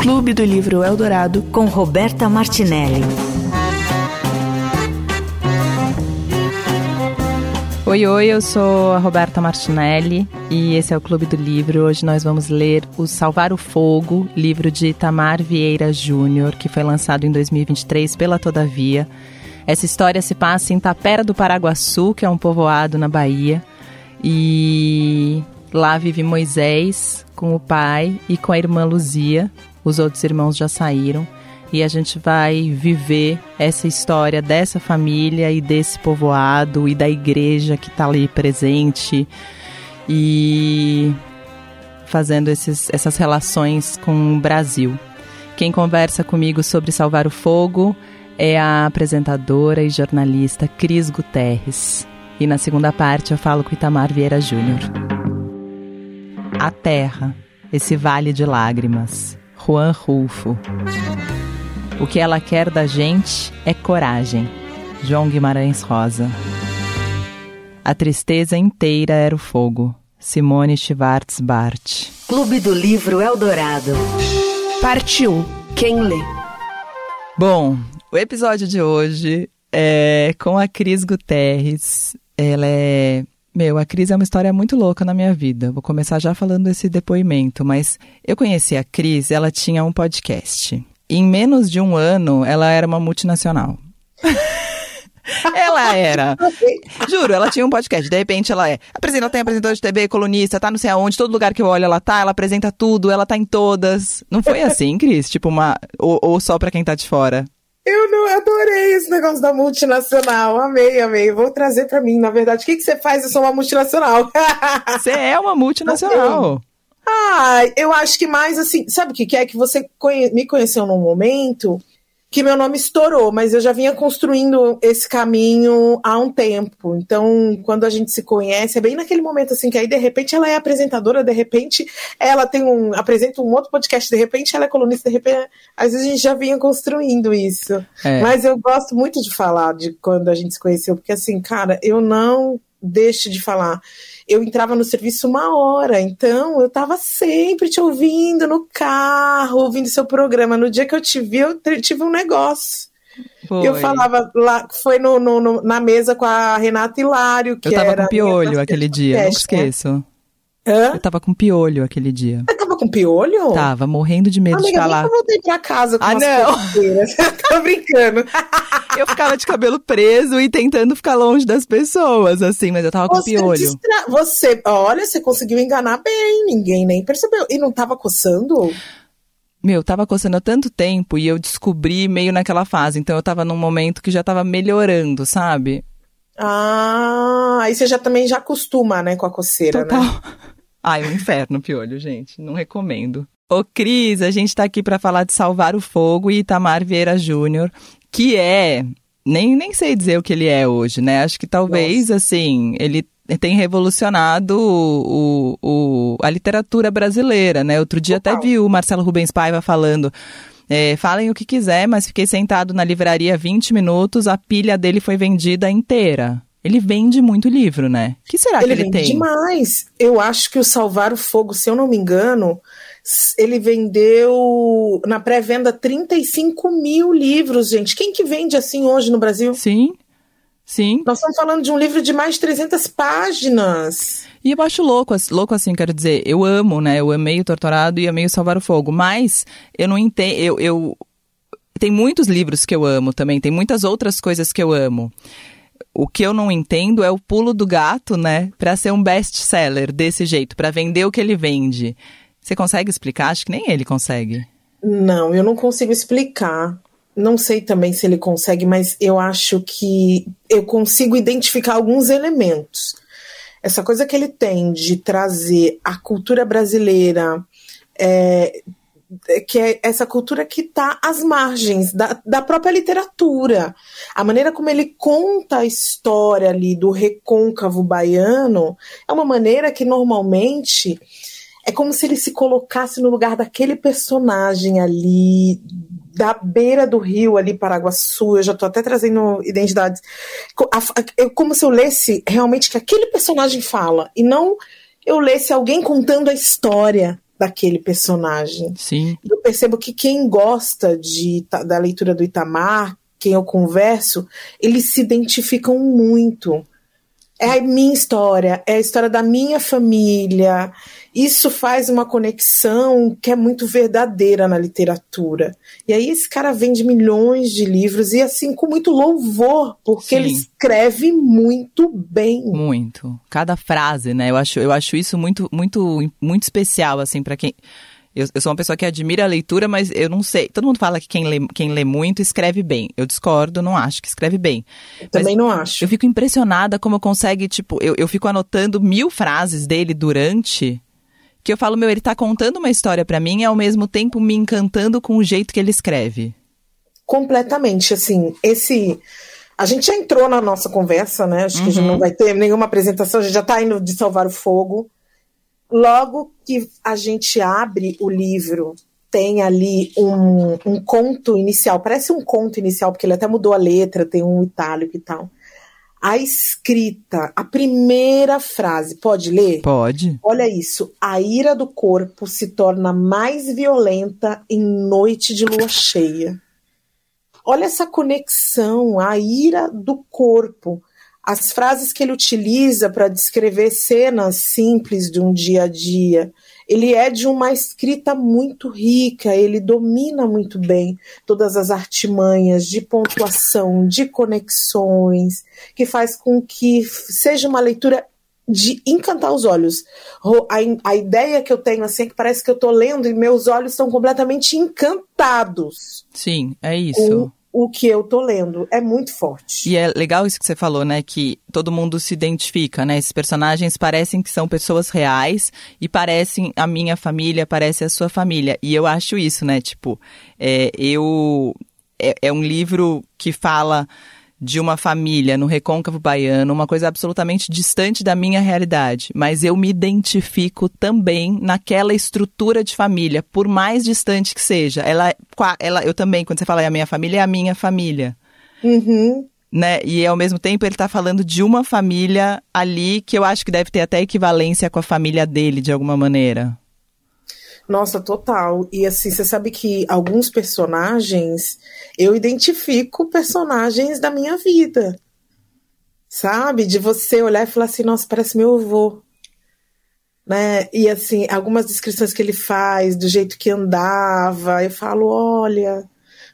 Clube do Livro Eldorado com Roberta Martinelli. Oi, oi, eu sou a Roberta Martinelli e esse é o Clube do Livro. Hoje nós vamos ler O Salvar o Fogo, livro de Itamar Vieira Júnior, que foi lançado em 2023 pela Todavia. Essa história se passa em Tapera do Paraguaçu, que é um povoado na Bahia. E lá vive Moisés com o pai e com a irmã Luzia. Os outros irmãos já saíram. E a gente vai viver essa história dessa família e desse povoado e da igreja que está ali presente. E fazendo esses, essas relações com o Brasil. Quem conversa comigo sobre Salvar o Fogo é a apresentadora e jornalista Cris Guterres. E na segunda parte eu falo com Itamar Vieira Júnior. A Terra, esse vale de lágrimas. Juan Rulfo. O que ela quer da gente é coragem. João Guimarães Rosa. A tristeza inteira era o fogo. Simone Schwartz Bart. Clube do Livro Eldorado. Parte 1. Quem lê? Bom, o episódio de hoje é com a Cris Guterres. Ela é. Meu, a Cris é uma história muito louca na minha vida. Vou começar já falando desse depoimento, mas eu conheci a Cris, ela tinha um podcast. Em menos de um ano, ela era uma multinacional. ela era. Juro, ela tinha um podcast. De repente ela é. Apresenta, tem apresentador de TV, colunista, tá não sei aonde, todo lugar que eu olho ela tá, ela apresenta tudo, ela tá em todas. Não foi assim, Cris? Tipo, uma. Ou, ou só pra quem tá de fora? Eu não adorei esse negócio da multinacional. Amei, amei. Vou trazer para mim, na verdade. O que, que você faz? Eu sou uma multinacional. Você é uma multinacional. Ah, eu acho que mais assim. Sabe o que, que é? Que você conhe... me conheceu num momento que meu nome estourou, mas eu já vinha construindo esse caminho há um tempo. Então, quando a gente se conhece, é bem naquele momento assim que aí de repente ela é apresentadora, de repente ela tem um apresenta um outro podcast, de repente ela é colunista, de repente às vezes a gente já vinha construindo isso. É. Mas eu gosto muito de falar de quando a gente se conheceu, porque assim, cara, eu não deixo de falar eu entrava no serviço uma hora, então eu estava sempre te ouvindo no carro, ouvindo seu programa. No dia que eu te vi, eu tive um negócio. Foi. Eu falava lá, foi no, no, no, na mesa com a Renata Hilário, que eu tava era. com piolho aquele dia, não esqueço. Hã? Eu tava com piolho aquele dia. Você tava com piolho? Tava, morrendo de medo Amiga, de falar. Eu voltei pra casa com ah, não. Tô brincando. eu ficava de cabelo preso e tentando ficar longe das pessoas, assim, mas eu tava com você piolho. Distra... Você, olha, você conseguiu enganar bem, ninguém nem percebeu. E não tava coçando? Meu, tava coçando há tanto tempo e eu descobri meio naquela fase. Então eu tava num momento que já tava melhorando, sabe? Ah, aí você já também já acostuma, né, com a coceira, Total. né? Ai, um inferno, piolho, gente. Não recomendo. Ô, Cris, a gente tá aqui para falar de Salvar o Fogo e Itamar Vieira Júnior, que é. Nem, nem sei dizer o que ele é hoje, né? Acho que talvez, Nossa. assim, ele tem revolucionado o, o, a literatura brasileira, né? Outro dia Total. até vi o Marcelo Rubens Paiva falando. É, falem o que quiser, mas fiquei sentado na livraria 20 minutos, a pilha dele foi vendida inteira. Ele vende muito livro, né? O que será ele que ele vende tem? demais. Eu acho que o Salvar o Fogo, se eu não me engano, ele vendeu na pré-venda 35 mil livros, gente. Quem que vende assim hoje no Brasil? Sim, sim. Nós estamos falando de um livro de mais de 300 páginas. E eu acho louco, louco assim, quero dizer, eu amo, né? Eu amei o Torturado e amei o Salvar o Fogo, mas eu não entendo, eu, eu... Tem muitos livros que eu amo também, tem muitas outras coisas que eu amo. O que eu não entendo é o pulo do gato, né? Para ser um best-seller desse jeito, para vender o que ele vende. Você consegue explicar? Acho que nem ele consegue. Não, eu não consigo explicar. Não sei também se ele consegue, mas eu acho que eu consigo identificar alguns elementos. Essa coisa que ele tem de trazer a cultura brasileira, é, que é essa cultura que está às margens da, da própria literatura. A maneira como ele conta a história ali do recôncavo baiano é uma maneira que normalmente é como se ele se colocasse no lugar daquele personagem ali da beira do rio ali Paraguaçu, eu já estou até trazendo identidades, é como se eu lesse realmente que aquele personagem fala e não eu lesse alguém contando a história daquele personagem. Sim. Eu percebo que quem gosta de, da leitura do Itamar, quem eu converso, eles se identificam muito. É a minha história, é a história da minha família. Isso faz uma conexão que é muito verdadeira na literatura. E aí esse cara vende milhões de livros e assim com muito louvor, porque Sim. ele escreve muito bem. Muito. Cada frase, né? Eu acho, eu acho isso muito, muito, muito especial, assim, para quem. Eu, eu, sou uma pessoa que admira a leitura, mas eu não sei. Todo mundo fala que quem lê, quem lê muito escreve bem. Eu discordo, não acho que escreve bem. Eu também não acho. Eu fico impressionada como consegue, tipo, eu, eu fico anotando mil frases dele durante. Que eu falo, meu, ele tá contando uma história para mim e ao mesmo tempo me encantando com o jeito que ele escreve. Completamente, assim, esse. A gente já entrou na nossa conversa, né? Acho uhum. que a gente não vai ter nenhuma apresentação, a gente já tá indo de salvar o fogo. Logo que a gente abre o livro, tem ali um, um, conto inicial, parece um conto inicial, porque ele até mudou a letra, tem um itálico e tal. A escrita, a primeira frase, pode ler? Pode. Olha isso. A ira do corpo se torna mais violenta em noite de lua cheia. Olha essa conexão, a ira do corpo as frases que ele utiliza para descrever cenas simples de um dia a dia. Ele é de uma escrita muito rica, ele domina muito bem todas as artimanhas de pontuação, de conexões, que faz com que seja uma leitura de encantar os olhos. A, a ideia que eu tenho assim é que parece que eu estou lendo e meus olhos estão completamente encantados. Sim, é isso o que eu tô lendo. É muito forte. E é legal isso que você falou, né? Que todo mundo se identifica, né? Esses personagens parecem que são pessoas reais e parecem a minha família, parece a sua família. E eu acho isso, né? Tipo, é, eu. É, é um livro que fala de uma família no recôncavo baiano, uma coisa absolutamente distante da minha realidade, mas eu me identifico também naquela estrutura de família, por mais distante que seja. Ela, ela eu também, quando você fala é a minha família, é a minha família. Uhum. Né? E ao mesmo tempo ele está falando de uma família ali que eu acho que deve ter até equivalência com a família dele, de alguma maneira. Nossa, total. E assim, você sabe que alguns personagens eu identifico personagens da minha vida. Sabe? De você olhar e falar assim, nossa, parece meu avô. Né? E assim, algumas descrições que ele faz, do jeito que andava, eu falo, olha,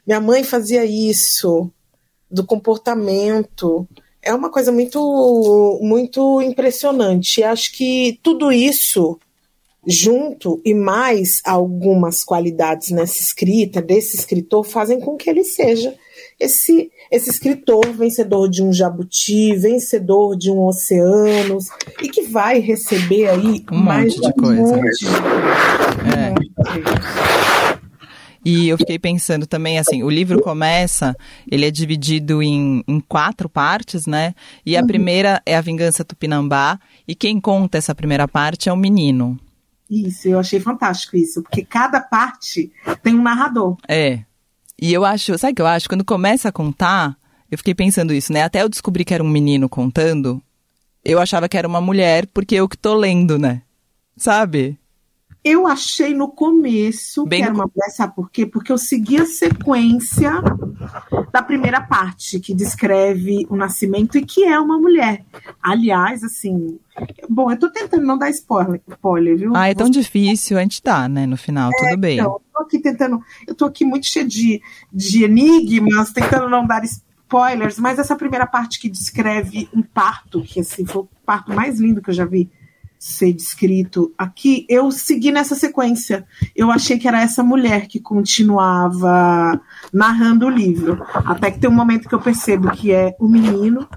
minha mãe fazia isso, do comportamento. É uma coisa muito, muito impressionante. Acho que tudo isso junto e mais algumas qualidades nessa escrita desse escritor fazem com que ele seja esse esse escritor vencedor de um jabuti, vencedor de um oceanos e que vai receber aí um mais monte de coisa. Monte. É. E eu fiquei pensando também, assim, o livro começa, ele é dividido em, em quatro partes, né? E a uhum. primeira é a Vingança Tupinambá, e quem conta essa primeira parte é o menino. Isso, eu achei fantástico isso, porque cada parte tem um narrador. É. E eu acho, sabe o que eu acho? Quando começa a contar, eu fiquei pensando isso, né? Até eu descobri que era um menino contando, eu achava que era uma mulher, porque eu que tô lendo, né? Sabe? Eu achei no começo Bem que era uma mulher, sabe por quê? Porque eu segui a sequência da primeira parte, que descreve o nascimento e que é uma mulher. Aliás, assim. Bom, eu tô tentando não dar spoiler, spoiler viu? Ah, é tão Você... difícil, a gente tá, né? No final, é, tudo bem. Então, eu tô aqui tentando. Eu tô aqui muito cheia de, de enigmas, tentando não dar spoilers, mas essa primeira parte que descreve um parto, que assim, foi o parto mais lindo que eu já vi ser descrito aqui, eu segui nessa sequência. Eu achei que era essa mulher que continuava narrando o livro. Até que tem um momento que eu percebo que é o menino.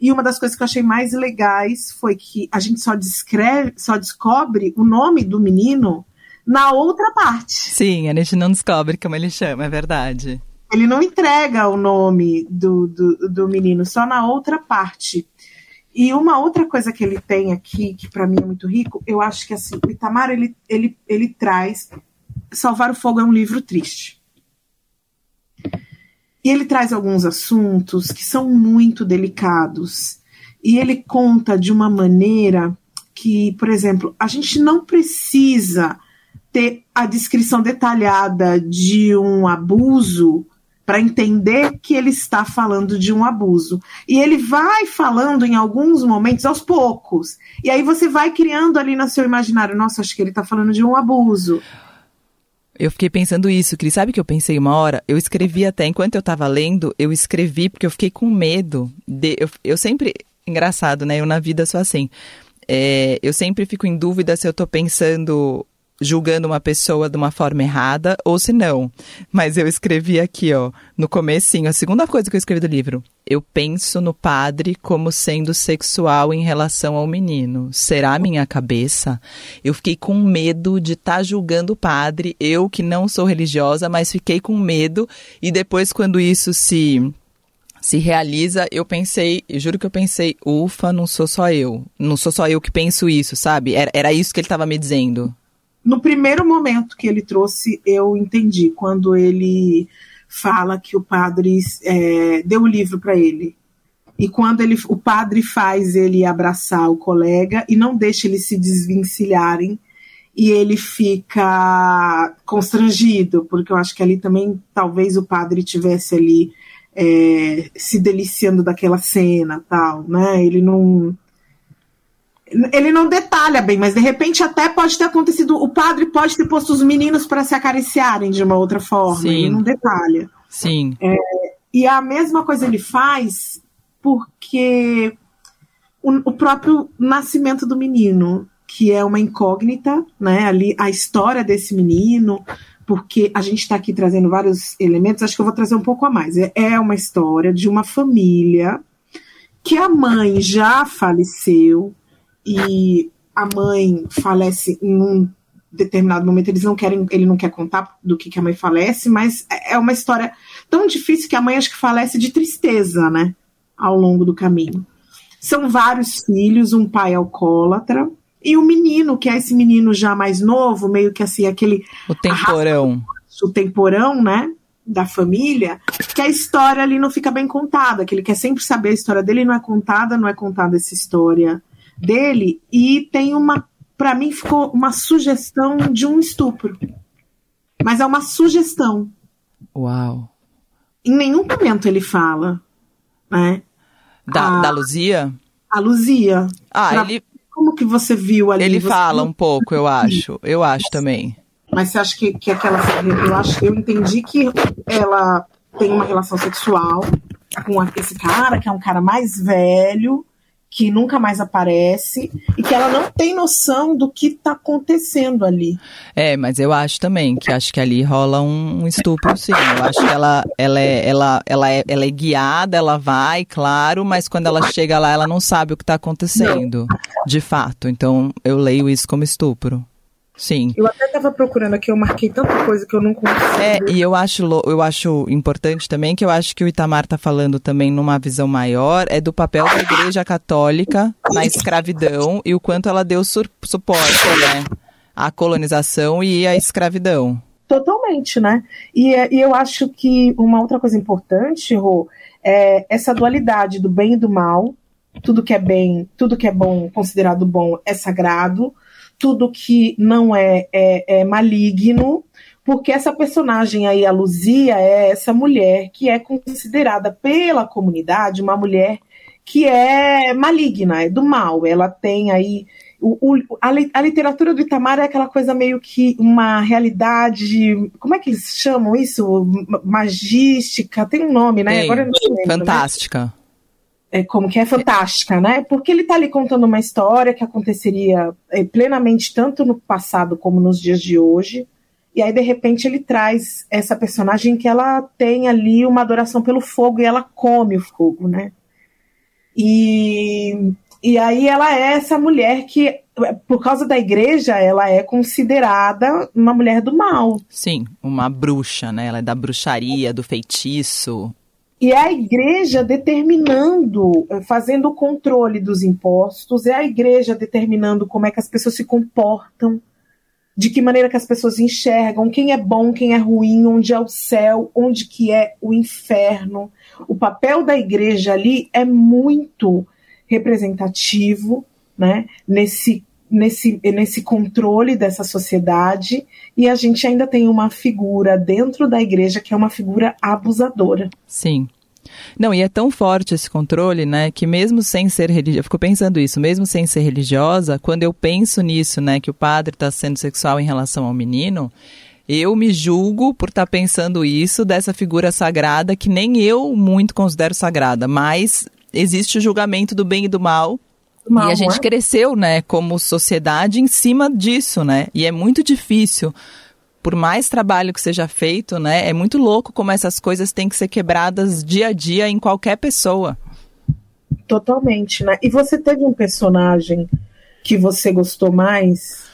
E uma das coisas que eu achei mais legais foi que a gente só descreve, só descobre o nome do menino na outra parte. Sim, a gente não descobre como ele chama, é verdade. Ele não entrega o nome do, do, do menino, só na outra parte. E uma outra coisa que ele tem aqui, que para mim é muito rico, eu acho que assim, o Itamar ele, ele, ele traz. Salvar o Fogo é um livro triste. E ele traz alguns assuntos que são muito delicados. E ele conta de uma maneira que, por exemplo, a gente não precisa ter a descrição detalhada de um abuso para entender que ele está falando de um abuso. E ele vai falando em alguns momentos aos poucos. E aí você vai criando ali no seu imaginário, nossa, acho que ele está falando de um abuso. Eu fiquei pensando isso, Cris. Sabe que eu pensei uma hora? Eu escrevi até, enquanto eu estava lendo, eu escrevi porque eu fiquei com medo. De, eu, eu sempre. Engraçado, né? Eu na vida sou assim. É, eu sempre fico em dúvida se eu estou pensando julgando uma pessoa de uma forma errada ou se não. Mas eu escrevi aqui, ó, no comecinho, a segunda coisa que eu escrevi do livro. Eu penso no padre como sendo sexual em relação ao menino. Será minha cabeça? Eu fiquei com medo de estar tá julgando o padre, eu que não sou religiosa, mas fiquei com medo e depois quando isso se se realiza, eu pensei, eu juro que eu pensei, ufa, não sou só eu. Não sou só eu que penso isso, sabe? Era, era isso que ele estava me dizendo no primeiro momento que ele trouxe, eu entendi, quando ele fala que o padre é, deu o livro para ele. E quando ele, o padre faz ele abraçar o colega e não deixa eles se desvencilharem, e ele fica constrangido, porque eu acho que ali também talvez o padre tivesse ali é, se deliciando daquela cena, tal, né? Ele não ele não detalha bem, mas de repente até pode ter acontecido. O padre pode ter posto os meninos para se acariciarem de uma outra forma. Sim. Ele não detalha. Sim. É, e a mesma coisa ele faz porque o, o, próprio nascimento do menino, que é uma incógnita, né? Ali a história desse menino, porque a gente está aqui trazendo vários elementos. Acho que eu vou trazer um pouco a mais. É, é uma história de uma família que a mãe já faleceu e a mãe falece em um determinado momento, eles não querem, ele não quer contar do que, que a mãe falece, mas é, uma história tão difícil que a mãe acho que falece de tristeza, né, ao longo do caminho. São vários filhos, um pai alcoólatra e um menino, que é esse menino já mais novo, meio que assim, aquele... O temporão. o temporão, né, da família, que a história ali não fica bem contada, que ele quer sempre saber a história dele, não é contada, não é contada essa história dele e tem uma, para mim ficou uma sugestão de um estupro. Mas é uma sugestão. Uau. Em nenhum momento ele fala, né? Da, a, da Luzia? A Luzia. Ah, pra, ele. Como que você viu ali? Ele fala um pouco, eu acho. Eu acho também. Mas você acha que, que aquela. Eu, acho, eu entendi que ela tem uma relação sexual com esse cara, que é um cara mais velho, que nunca mais aparece e que ela não tem noção do que está acontecendo ali. É, mas eu acho também que acho que ali rola um, um estupro, sim. Eu acho que ela, ela, é, ela, ela, é, ela é guiada, ela vai, claro, mas quando ela chega lá, ela não sabe o que está acontecendo, de fato. Então eu leio isso como estupro. Sim. Eu até estava procurando aqui, eu marquei tanta coisa que eu não consigo. É, e eu acho, eu acho importante também, que eu acho que o Itamar está falando também numa visão maior, é do papel da Igreja Católica na escravidão e o quanto ela deu suporte, né? À colonização e à escravidão. Totalmente, né? E, é, e eu acho que uma outra coisa importante, Rô, é essa dualidade do bem e do mal. Tudo que é bem, tudo que é bom, considerado bom, é sagrado tudo que não é, é, é maligno, porque essa personagem aí, a Luzia, é essa mulher que é considerada pela comunidade uma mulher que é maligna, é do mal. Ela tem aí. O, o, a, a, literatura do Itamar é aquela coisa meio que uma realidade. Como é que eles chamam isso? Magística? Tem um nome, né? Agora não lembro, né? Fantástica. Né? É, como que é fantástica, né? Porque ele está ali contando uma história que aconteceria é, plenamente tanto no passado como nos dias de hoje. E aí, de repente, ele traz essa personagem que ela tem ali uma adoração pelo fogo e ela come o fogo, né? E, e aí ela é essa mulher que, por causa da igreja, ela é considerada uma mulher do mal. Sim, uma bruxa, né? Ela é da bruxaria, do feitiço. E é a igreja determinando, eh, fazendo o controle dos impostos, é a igreja determinando como é que as pessoas se comportam, de que maneira que as pessoas enxergam, quem é bom, quem é ruim, onde é o céu, onde que é o inferno. O papel da igreja ali é muito representativo, né? Nesse nesse, nesse controle dessa sociedade e a gente ainda tem uma figura dentro da igreja que é uma figura abusadora. Sim. Não, e é tão forte esse controle, né, que mesmo sem ser religiosa, eu fico pensando isso, mesmo sem ser religiosa, quando eu penso nisso, né, que o padre está sendo sexual em relação ao menino, eu me julgo por estar tá pensando isso dessa figura sagrada que nem eu muito considero sagrada, mas existe o julgamento do bem e do mal. Mal e a gente é? cresceu, né, como sociedade em cima disso, né? E é muito difícil por mais trabalho que seja feito, né, é muito louco como essas coisas têm que ser quebradas dia a dia em qualquer pessoa. Totalmente, né? E você teve um personagem que você gostou mais?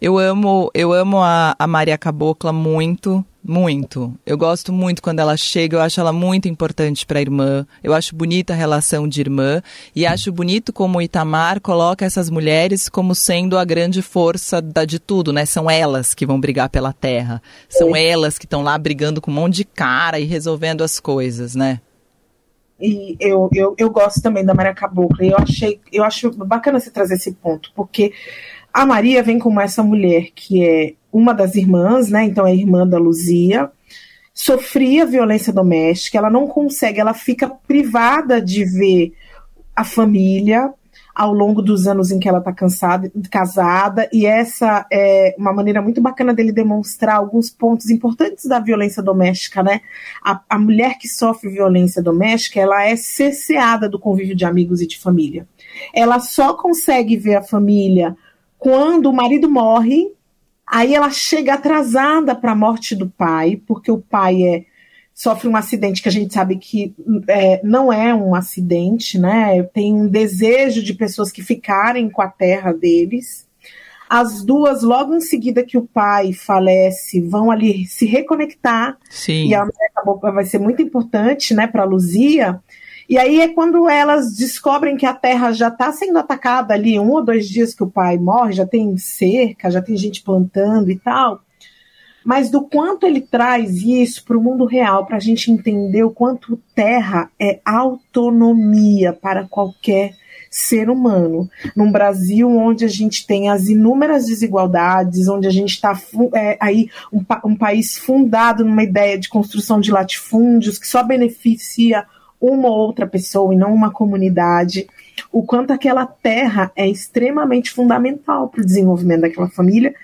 Eu amo, eu amo a, a Maria Cabocla muito. Muito. Eu gosto muito quando ela chega, eu acho ela muito importante para a irmã. Eu acho bonita a relação de irmã e acho bonito como o Itamar coloca essas mulheres como sendo a grande força da, de tudo, né? São elas que vão brigar pela terra. São é. elas que estão lá brigando com um monte de cara e resolvendo as coisas, né? E eu, eu, eu gosto também da Maria Cabocla. Eu achei, eu acho bacana você trazer esse ponto, porque a Maria vem como essa mulher que é uma das irmãs, né? Então é irmã da Luzia, sofria violência doméstica, ela não consegue, ela fica privada de ver a família ao longo dos anos em que ela está casada, e essa é uma maneira muito bacana dele demonstrar alguns pontos importantes da violência doméstica, né? A, a mulher que sofre violência doméstica, ela é cesseada do convívio de amigos e de família. Ela só consegue ver a família quando o marido morre Aí ela chega atrasada para a morte do pai, porque o pai é, sofre um acidente que a gente sabe que é, não é um acidente, né? Tem um desejo de pessoas que ficarem com a terra deles. As duas, logo em seguida que o pai falece, vão ali se reconectar. Sim. E a mulher vai ser muito importante, né, para Luzia e aí é quando elas descobrem que a terra já está sendo atacada ali, um ou dois dias que o pai morre, já tem cerca, já tem gente plantando e tal. Mas do quanto ele traz isso para o mundo real, para a gente entender o quanto terra é autonomia para qualquer ser humano. Num Brasil onde a gente tem as inúmeras desigualdades, onde a gente está é, aí um, um país fundado numa ideia de construção de latifúndios que só beneficia uma ou outra pessoa e não uma comunidade, o quanto aquela terra é extremamente fundamental para o desenvolvimento daquela família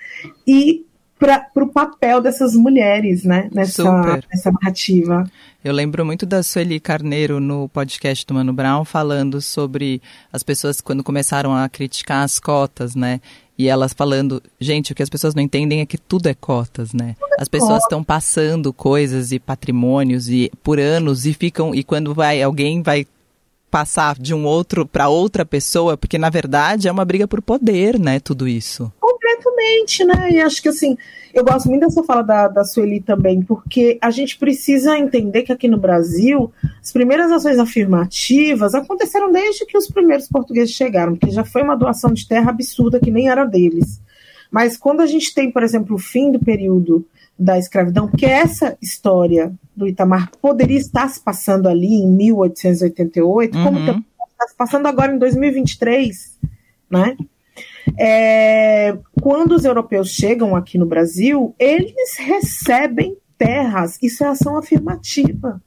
e para o papel dessas mulheres, né, nessa, nessa narrativa. Eu lembro muito da Sueli Carneiro no podcast do Mano Brown falando sobre as pessoas quando começaram a criticar as cotas, né? E elas falando, gente, o que as pessoas não entendem é que tudo é cotas, né? As pessoas estão passando coisas e patrimônios e por anos e ficam e quando vai alguém vai passar de um outro para outra pessoa, porque na verdade é uma briga por poder, né, tudo isso. Completamente, né? E acho que assim, eu gosto muito dessa fala da, da Sueli também, porque a gente precisa entender que aqui no Brasil, as primeiras ações afirmativas aconteceram desde que os primeiros portugueses chegaram, porque já foi uma doação de terra absurda que nem era deles. Mas quando a gente tem, por exemplo, o fim do período da escravidão, que essa história do Itamar poderia estar se passando ali em 1888, uhum. como está se passando agora em 2023, né? É, quando os europeus chegam aqui no Brasil, eles recebem terras, isso é ação afirmativa.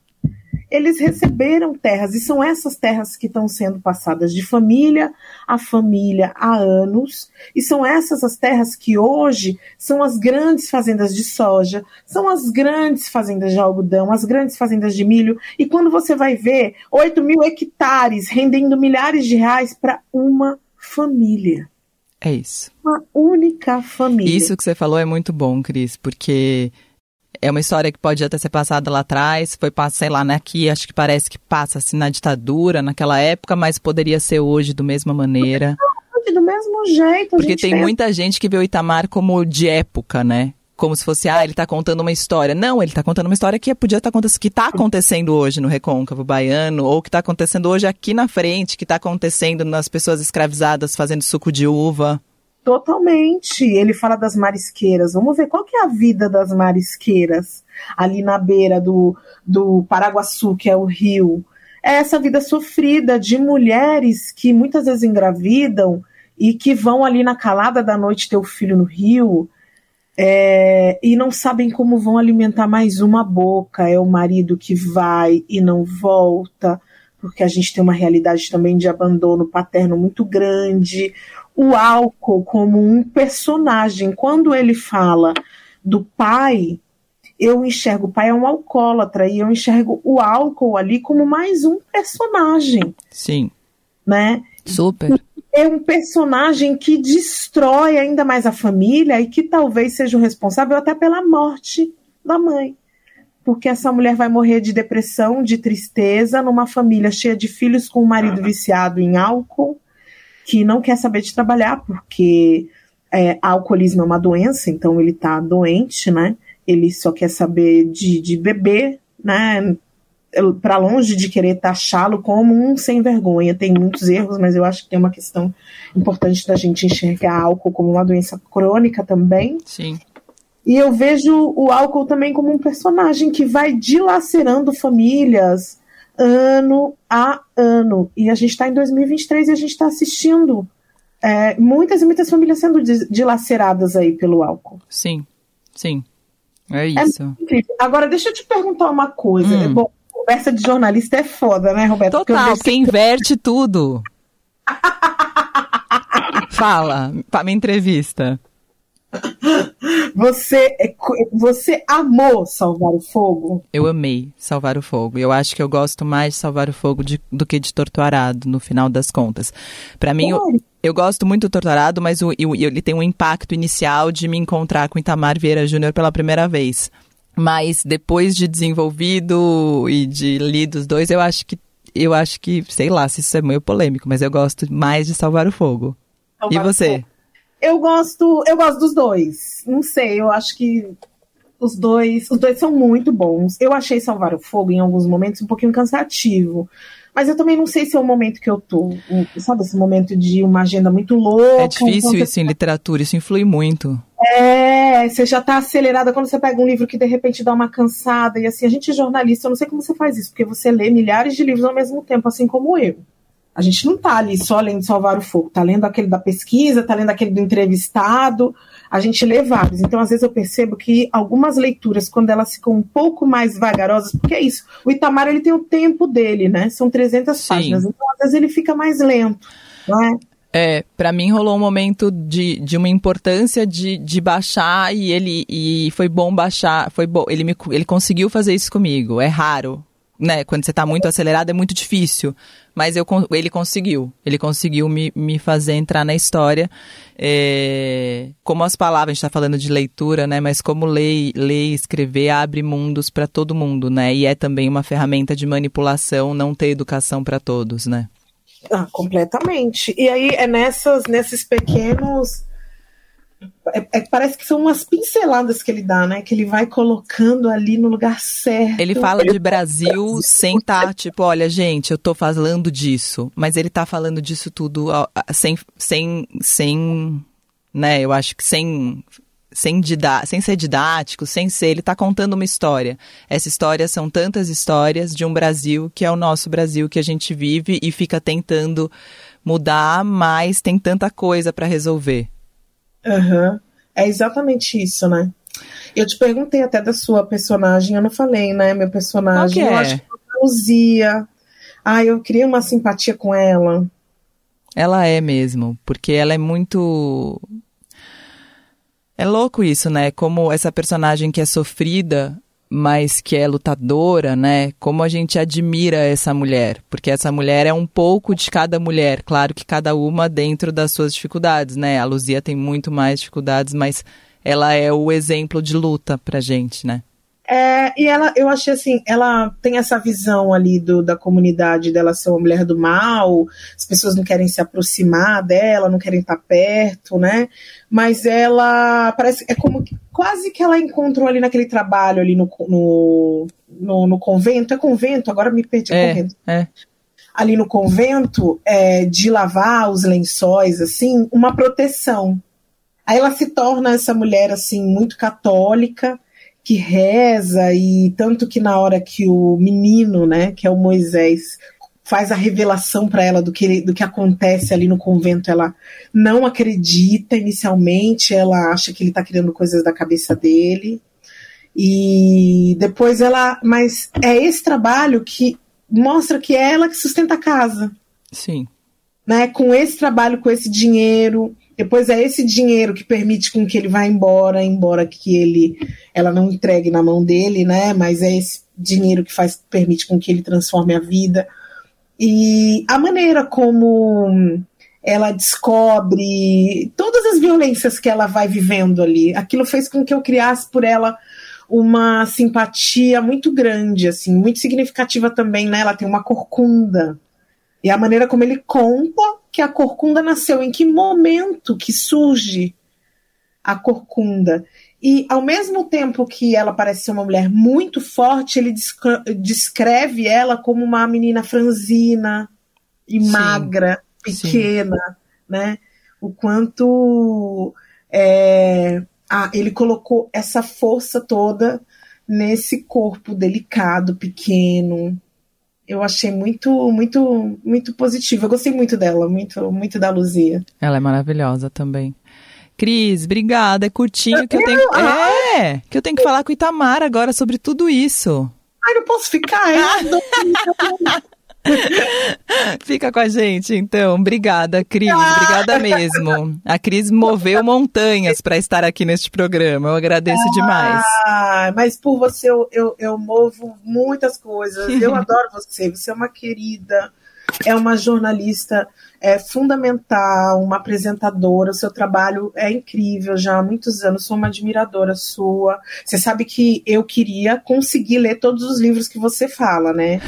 Eles receberam terras, e são essas terras que estão sendo passadas de família a família há anos, e são essas as terras que hoje são as grandes fazendas de soja, são as grandes fazendas de algodão, as grandes fazendas de milho, e quando você vai ver 8 mil hectares rendendo milhares de reais para uma família. É isso. Uma única família. Isso que você falou é muito bom, Cris, porque é uma história que pode até ser passada lá atrás, foi sei lá, né, aqui acho que parece que passa assim na ditadura, naquela época, mas poderia ser hoje do mesma maneira. Do mesmo jeito. Porque tem, tem muita gente que vê o Itamar como de época, né? Como se fosse, ah, ele está contando uma história. Não, ele está contando uma história que podia estar tá acontecendo, que está acontecendo hoje no Recôncavo Baiano, ou que está acontecendo hoje aqui na frente, que está acontecendo nas pessoas escravizadas fazendo suco de uva. Totalmente. Ele fala das marisqueiras. Vamos ver qual que é a vida das marisqueiras ali na beira do, do Paraguaçu, que é o rio. É essa vida sofrida de mulheres que muitas vezes engravidam e que vão ali na calada da noite ter o filho no rio é, e não sabem como vão alimentar mais uma boca. É o marido que vai e não volta, porque a gente tem uma realidade também de abandono paterno muito grande. O álcool como um personagem. Quando ele fala do pai, eu enxergo o pai é um alcoólatra e eu enxergo o álcool ali como mais um personagem. Sim. Né? Super é um personagem que destrói ainda mais a família e que talvez seja o responsável até pela morte da mãe. Porque essa mulher vai morrer de depressão, de tristeza, numa família cheia de filhos com um marido viciado em álcool, que não quer saber de trabalhar, porque é, alcoolismo é uma doença, então ele tá doente, né? Ele só quer saber de, de beber, né? Para longe de querer taxá-lo como um sem vergonha. Tem muitos erros, mas eu acho que tem uma questão importante da gente enxergar álcool como uma doença crônica também. Sim. E eu vejo o álcool também como um personagem que vai dilacerando famílias ano a ano. E a gente está em 2023 e a gente está assistindo é, muitas e muitas famílias sendo dilaceradas aí pelo álcool. Sim, sim. É, é isso. É Agora, deixa eu te perguntar uma coisa. Hum. Bom, conversa de jornalista é foda, né, Roberto? Total, que inverte tudo. Fala, para minha entrevista. Você, é você amou Salvar o Fogo? Eu amei Salvar o Fogo. Eu acho que eu gosto mais de Salvar o Fogo de, do que de Torturado, no final das contas. Para mim, eu, eu, gosto muito do Torturado, mas o, ele tem um impacto inicial de me encontrar com Itamar Vieira Júnior pela primeira vez. Mas depois de desenvolvido e de lido os dois, eu acho que eu acho que, sei lá, se isso é meio polêmico, mas eu gosto mais de Salvar o Fogo. Salvar e você? Eu gosto, eu gosto dos dois. Não sei, eu acho que os dois, os dois são muito bons. Eu achei Salvar o Fogo em alguns momentos um pouquinho cansativo. Mas eu também não sei se é o momento que eu tô. Sabe, esse momento de uma agenda muito louca. É difícil isso em literatura, isso influi muito. É, você já tá acelerada quando você pega um livro que de repente dá uma cansada. E assim, a gente é jornalista, eu não sei como você faz isso, porque você lê milhares de livros ao mesmo tempo, assim como eu. A gente não tá ali só lendo Salvar o Fogo, tá lendo aquele da pesquisa, tá lendo aquele do entrevistado, a gente lê vários. Então, às vezes, eu percebo que algumas leituras, quando elas ficam um pouco mais vagarosas, porque é isso, o Itamar ele tem o tempo dele, né? São 300 Sim. páginas, então às vezes ele fica mais lento, não é? É, para mim rolou um momento de, de uma importância de, de baixar e ele e foi bom baixar, foi bom, ele me, ele conseguiu fazer isso comigo. É raro, né? Quando você tá muito acelerado é muito difícil, mas eu ele conseguiu, ele conseguiu me, me fazer entrar na história. É, como as palavras, a gente tá falando de leitura, né? Mas como ler, ler e escrever abre mundos para todo mundo, né? E é também uma ferramenta de manipulação não ter educação para todos, né? Ah, completamente. E aí é nessas, nesses pequenos. É, é, parece que são umas pinceladas que ele dá, né? Que ele vai colocando ali no lugar certo. Ele fala de Brasil sem estar, tá, tipo, olha, gente, eu tô falando disso. Mas ele tá falando disso tudo sem, sem, sem, né? Eu acho que sem sem, didá sem ser didático, sem ser, ele está contando uma história. Essa história são tantas histórias de um Brasil que é o nosso Brasil que a gente vive e fica tentando mudar, mas tem tanta coisa para resolver. Uhum. É exatamente isso, né? Eu te perguntei até da sua personagem, eu não falei, né? Meu personagem, que é? eu acho que é Luzia. Ah, eu queria uma simpatia com ela. Ela é mesmo, porque ela é muito é louco isso, né? Como essa personagem que é sofrida, mas que é lutadora, né? Como a gente admira essa mulher, porque essa mulher é um pouco de cada mulher, claro que cada uma dentro das suas dificuldades, né? A Luzia tem muito mais dificuldades, mas ela é o exemplo de luta pra gente, né? É, e ela, eu achei assim, ela tem essa visão ali do, da comunidade dela ser uma mulher do mal, as pessoas não querem se aproximar dela, não querem estar perto, né? Mas ela parece, é como que, quase que ela encontrou ali naquele trabalho ali no, no, no, no convento, é convento, agora me perdi, é, convento. É. Ali no convento, é, de lavar os lençóis, assim, uma proteção. Aí ela se torna essa mulher, assim, muito católica, que reza e tanto que na hora que o menino, né, que é o Moisés, faz a revelação para ela do que, do que acontece ali no convento. Ela não acredita inicialmente, ela acha que ele está criando coisas da cabeça dele. E depois ela. Mas é esse trabalho que mostra que é ela que sustenta a casa. Sim. Né? Com esse trabalho, com esse dinheiro. Depois é esse dinheiro que permite com que ele vá embora, embora que ele ela não entregue na mão dele, né? Mas é esse dinheiro que faz permite com que ele transforme a vida. E a maneira como ela descobre todas as violências que ela vai vivendo ali, aquilo fez com que eu criasse por ela uma simpatia muito grande, assim, muito significativa também, né? Ela tem uma corcunda. E a maneira como ele conta que a corcunda nasceu, em que momento que surge a corcunda. E ao mesmo tempo que ela parece ser uma mulher muito forte, ele descreve ela como uma menina franzina e Sim. magra, pequena, Sim. né? O quanto é, ah, ele colocou essa força toda nesse corpo delicado, pequeno. Eu achei muito, muito, muito positivo. Eu gostei muito dela, muito, muito da Luzia. Ela é maravilhosa também. Cris, obrigada. É curtinho que eu tenho. É, que eu tenho que falar com o Itamar agora sobre tudo isso. Ai, não posso ficar. Fica com a gente, então. Obrigada, Cris. Ah. Obrigada mesmo. A Cris moveu montanhas para estar aqui neste programa. Eu agradeço demais. Ah, mas por você eu, eu, eu movo muitas coisas. Eu adoro você. Você é uma querida é uma jornalista é, fundamental, uma apresentadora. O seu trabalho é incrível já há muitos anos. Sou uma admiradora sua. Você sabe que eu queria conseguir ler todos os livros que você fala, né?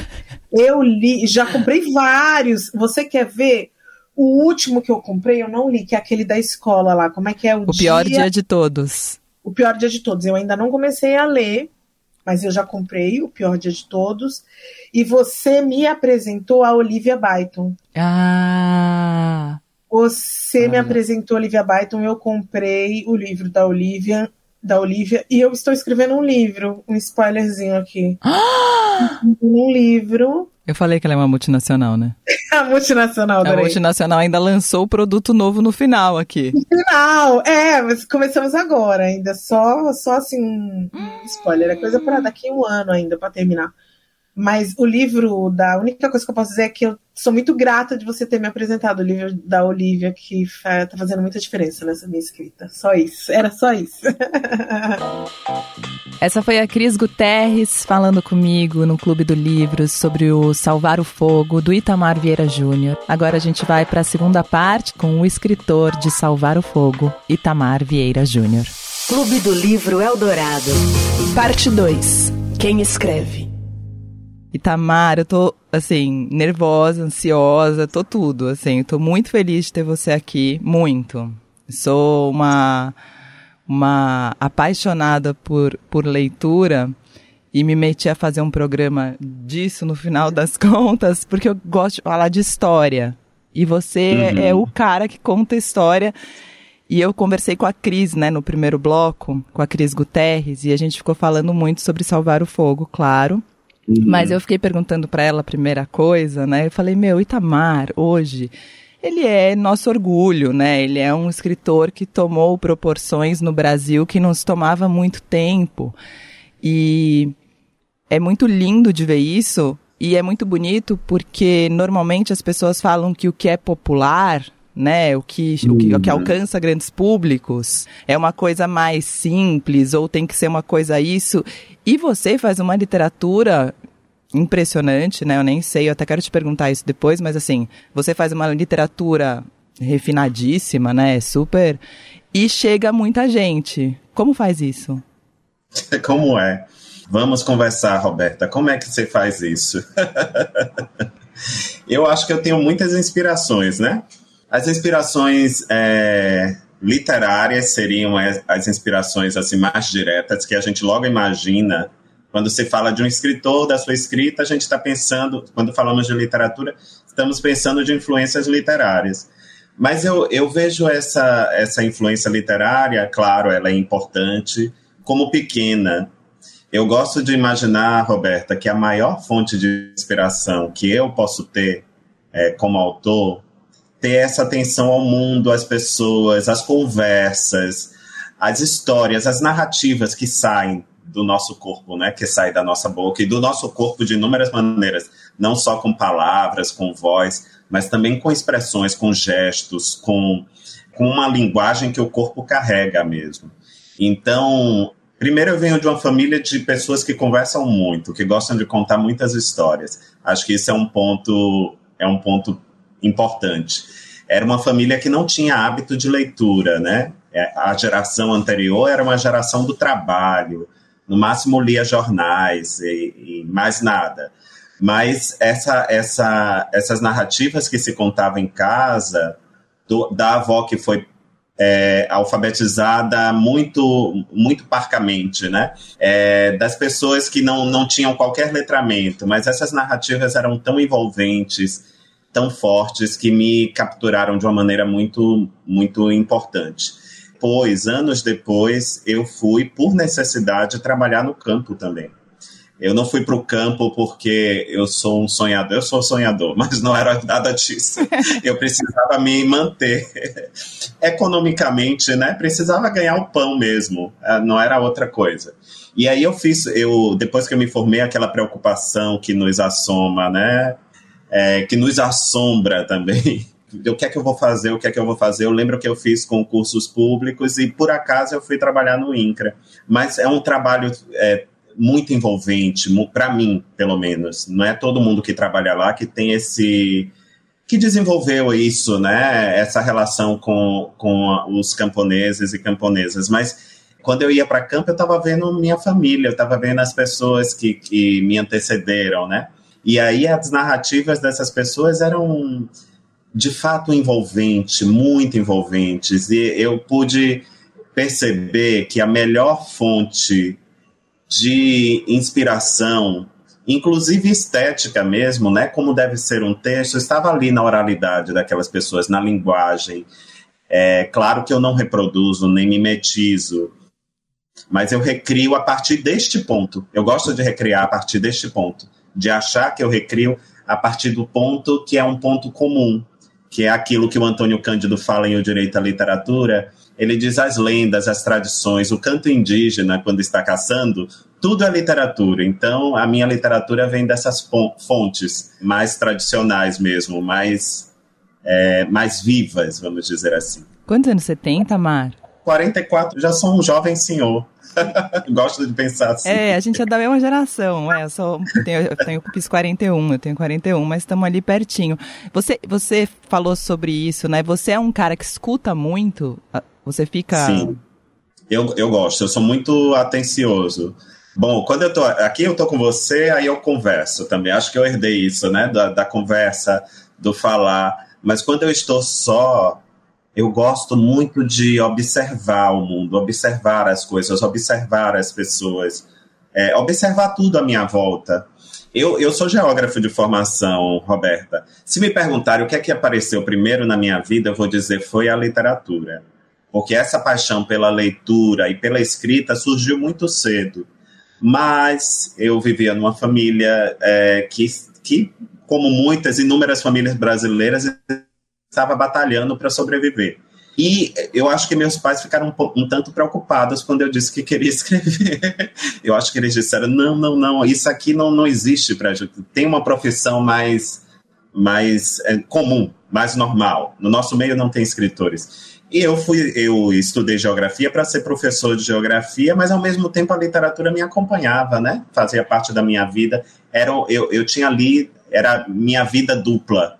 Eu li, já comprei vários. Você quer ver? O último que eu comprei, eu não li, que é aquele da escola lá. Como é que é o, o dia... pior dia de todos. O pior dia de todos. Eu ainda não comecei a ler, mas eu já comprei o pior dia de todos. E você me apresentou a Olivia Byton. Ah! Você ah. me apresentou a Olivia Byton, eu comprei o livro da Olivia, da Olivia, e eu estou escrevendo um livro, um spoilerzinho aqui. Ah! Um livro. Eu falei que ela é uma multinacional, né? a multinacional, adorei. A multinacional ainda lançou o produto novo no final aqui. No final, é, mas começamos agora ainda, só, só assim, spoiler, é coisa para daqui a um ano ainda para terminar. Mas o livro da. A única coisa que eu posso dizer é que eu sou muito grata de você ter me apresentado o livro da Olivia, que está fazendo muita diferença nessa minha escrita. Só isso. Era só isso. Essa foi a Cris Guterres falando comigo no Clube do Livro sobre o Salvar o Fogo do Itamar Vieira Júnior. Agora a gente vai para a segunda parte com o escritor de Salvar o Fogo, Itamar Vieira Júnior. Clube do Livro Eldorado. Parte 2. Quem escreve? Itamar, eu tô, assim, nervosa, ansiosa, tô tudo, assim, tô muito feliz de ter você aqui, muito. Sou uma, uma apaixonada por, por leitura e me meti a fazer um programa disso no final das contas, porque eu gosto de falar de história. E você uhum. é o cara que conta história. E eu conversei com a Cris, né, no primeiro bloco, com a Cris Guterres, e a gente ficou falando muito sobre salvar o fogo, claro. Uhum. Mas eu fiquei perguntando para ela a primeira coisa, né? Eu falei, meu, Itamar, hoje, ele é nosso orgulho, né? Ele é um escritor que tomou proporções no Brasil que não se tomava muito tempo. E é muito lindo de ver isso. E é muito bonito porque normalmente as pessoas falam que o que é popular né? O que, o que, o que uhum. alcança grandes públicos é uma coisa mais simples ou tem que ser uma coisa isso. E você faz uma literatura impressionante, né? Eu nem sei, eu até quero te perguntar isso depois, mas assim, você faz uma literatura refinadíssima, né? Super. E chega muita gente. Como faz isso? Como é? Vamos conversar, Roberta. Como é que você faz isso? eu acho que eu tenho muitas inspirações, né? As inspirações é, literárias seriam as inspirações assim mais diretas que a gente logo imagina quando se fala de um escritor, da sua escrita, a gente está pensando, quando falamos de literatura, estamos pensando de influências literárias. Mas eu, eu vejo essa, essa influência literária, claro, ela é importante, como pequena. Eu gosto de imaginar, Roberta, que a maior fonte de inspiração que eu posso ter é, como autor ter essa atenção ao mundo, às pessoas, às conversas, às histórias, às narrativas que saem do nosso corpo, né, que saem da nossa boca e do nosso corpo de inúmeras maneiras, não só com palavras, com voz, mas também com expressões, com gestos, com, com uma linguagem que o corpo carrega mesmo. Então, Primeiro, eu venho de uma família de pessoas que conversam muito, que gostam de contar muitas histórias. Acho que isso é um ponto, é um ponto importante. Era uma família que não tinha hábito de leitura, né? É, a geração anterior era uma geração do trabalho, no máximo lia jornais e, e mais nada. Mas essa, essa, essas narrativas que se contavam em casa, do, da avó que foi é, alfabetizada muito muito parcamente, né? É, das pessoas que não, não tinham qualquer letramento, mas essas narrativas eram tão envolventes, tão fortes, que me capturaram de uma maneira muito, muito importante. Pois, anos depois, eu fui, por necessidade, trabalhar no campo também. Eu não fui para o campo porque eu sou um sonhador, eu sou sonhador, mas não era nada disso. Eu precisava me manter economicamente, né? Precisava ganhar o pão mesmo, é, não era outra coisa. E aí eu fiz, eu depois que eu me formei, aquela preocupação que nos assoma, né? É, que nos assombra também. O que é que eu vou fazer? O que é que eu vou fazer? Eu lembro que eu fiz concursos públicos e por acaso eu fui trabalhar no INCRA. Mas é um trabalho é, muito envolvente, para mim, pelo menos. Não é todo mundo que trabalha lá que tem esse. que desenvolveu isso, né? Essa relação com, com os camponeses e camponesas. Mas quando eu ia para campo, eu estava vendo minha família, eu estava vendo as pessoas que, que me antecederam, né? E aí as narrativas dessas pessoas eram de fato envolventes, muito envolventes. E eu pude perceber que a melhor fonte de inspiração, inclusive estética mesmo, né? Como deve ser um texto, estava ali na oralidade daquelas pessoas, na linguagem. É claro que eu não reproduzo nem mimetizo, mas eu recrio a partir deste ponto. Eu gosto de recriar a partir deste ponto, de achar que eu recrio a partir do ponto que é um ponto comum, que é aquilo que o Antônio Cândido fala em O Direito à Literatura, ele diz as lendas, as tradições, o canto indígena, quando está caçando, tudo é literatura. Então, a minha literatura vem dessas fontes mais tradicionais mesmo, mais, é, mais vivas, vamos dizer assim. Quantos anos você tem, Tamar? 44, já sou um jovem senhor. Gosto de pensar assim. É, a gente é da mesma geração. É, eu, sou, eu tenho, eu tenho fiz 41, eu tenho 41, mas estamos ali pertinho. Você, você falou sobre isso, né? Você é um cara que escuta muito você fica. Sim. Eu, eu gosto, eu sou muito atencioso. Bom, quando eu tô aqui, eu tô com você, aí eu converso também. Acho que eu herdei isso, né? Da, da conversa, do falar. Mas quando eu estou só, eu gosto muito de observar o mundo, observar as coisas, observar as pessoas, é, observar tudo à minha volta. Eu, eu sou geógrafo de formação, Roberta. Se me perguntarem o que é que apareceu primeiro na minha vida, eu vou dizer foi a literatura porque essa paixão pela leitura e pela escrita surgiu muito cedo. Mas eu vivia numa família é, que, que, como muitas, inúmeras famílias brasileiras, estava batalhando para sobreviver. E eu acho que meus pais ficaram um, um, tanto preocupados quando eu disse que queria escrever. eu acho que eles disseram: não, não, não, isso aqui não, não existe para gente. Tem uma profissão mais, mais é, comum, mais normal. No nosso meio não tem escritores. E eu fui, eu estudei geografia para ser professor de geografia, mas ao mesmo tempo a literatura me acompanhava, né? Fazia parte da minha vida. Era, eu, eu tinha ali, era minha vida dupla.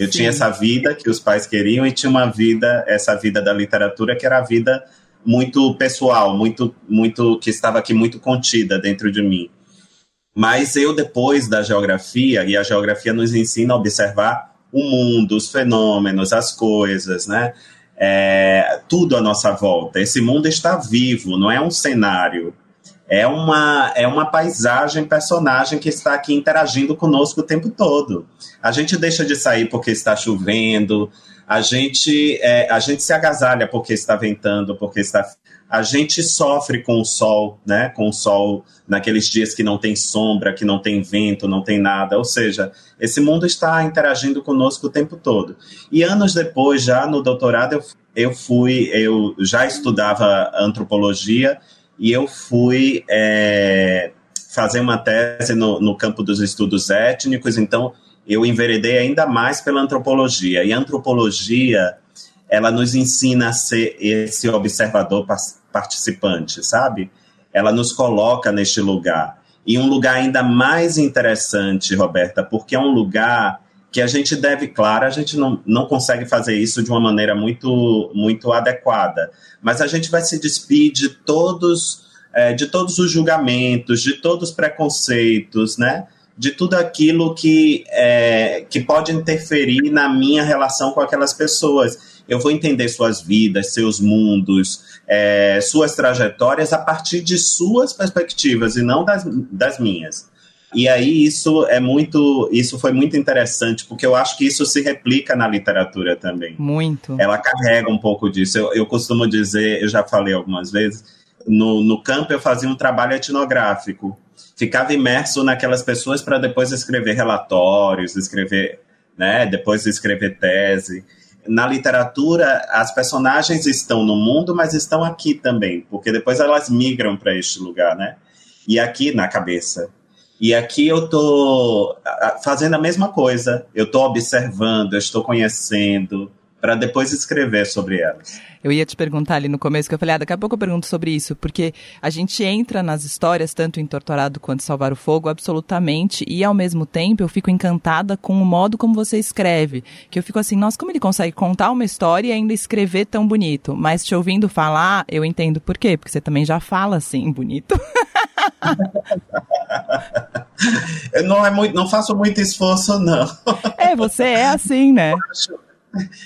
Eu Sim. tinha essa vida que os pais queriam e tinha uma vida, essa vida da literatura que era a vida muito pessoal, muito, muito que estava aqui muito contida dentro de mim. Mas eu depois da geografia e a geografia nos ensina a observar o mundo, os fenômenos, as coisas, né? é, tudo à nossa volta. Esse mundo está vivo, não é um cenário. É uma, é uma paisagem, personagem que está aqui interagindo conosco o tempo todo. A gente deixa de sair porque está chovendo, a gente, é, a gente se agasalha porque está ventando, porque está. a gente sofre com o sol, né? Com o sol naqueles dias que não tem sombra, que não tem vento, não tem nada. Ou seja, esse mundo está interagindo conosco o tempo todo. E anos depois, já no doutorado, eu, eu fui, eu já estudava antropologia e eu fui é, fazer uma tese no, no campo dos estudos étnicos. Então, eu enveredei ainda mais pela antropologia. E a antropologia, ela nos ensina a ser esse observador participante, sabe? Ela nos coloca neste lugar. E um lugar ainda mais interessante, Roberta, porque é um lugar que a gente deve, claro, a gente não, não consegue fazer isso de uma maneira muito, muito adequada, mas a gente vai se despir de todos, é, de todos os julgamentos, de todos os preconceitos, né? de tudo aquilo que, é, que pode interferir na minha relação com aquelas pessoas. Eu vou entender suas vidas, seus mundos, é, suas trajetórias a partir de suas perspectivas e não das, das minhas. E aí isso é muito, isso foi muito interessante, porque eu acho que isso se replica na literatura também. Muito. Ela carrega um pouco disso. Eu, eu costumo dizer, eu já falei algumas vezes, no, no campo eu fazia um trabalho etnográfico ficava imerso naquelas pessoas para depois escrever relatórios, escrever, né, depois escrever tese. Na literatura, as personagens estão no mundo, mas estão aqui também, porque depois elas migram para este lugar, né? E aqui na cabeça. E aqui eu estou fazendo a mesma coisa. Eu estou observando, eu estou conhecendo, para depois escrever sobre elas. Eu ia te perguntar ali no começo, que eu falei, ah, daqui a pouco eu pergunto sobre isso, porque a gente entra nas histórias, tanto em Torturado quanto Salvar o Fogo, absolutamente, e ao mesmo tempo eu fico encantada com o modo como você escreve, que eu fico assim, nossa, como ele consegue contar uma história e ainda escrever tão bonito? Mas te ouvindo falar, eu entendo por quê, porque você também já fala assim, bonito. eu não, é muito, não faço muito esforço, não. É, você é assim, né?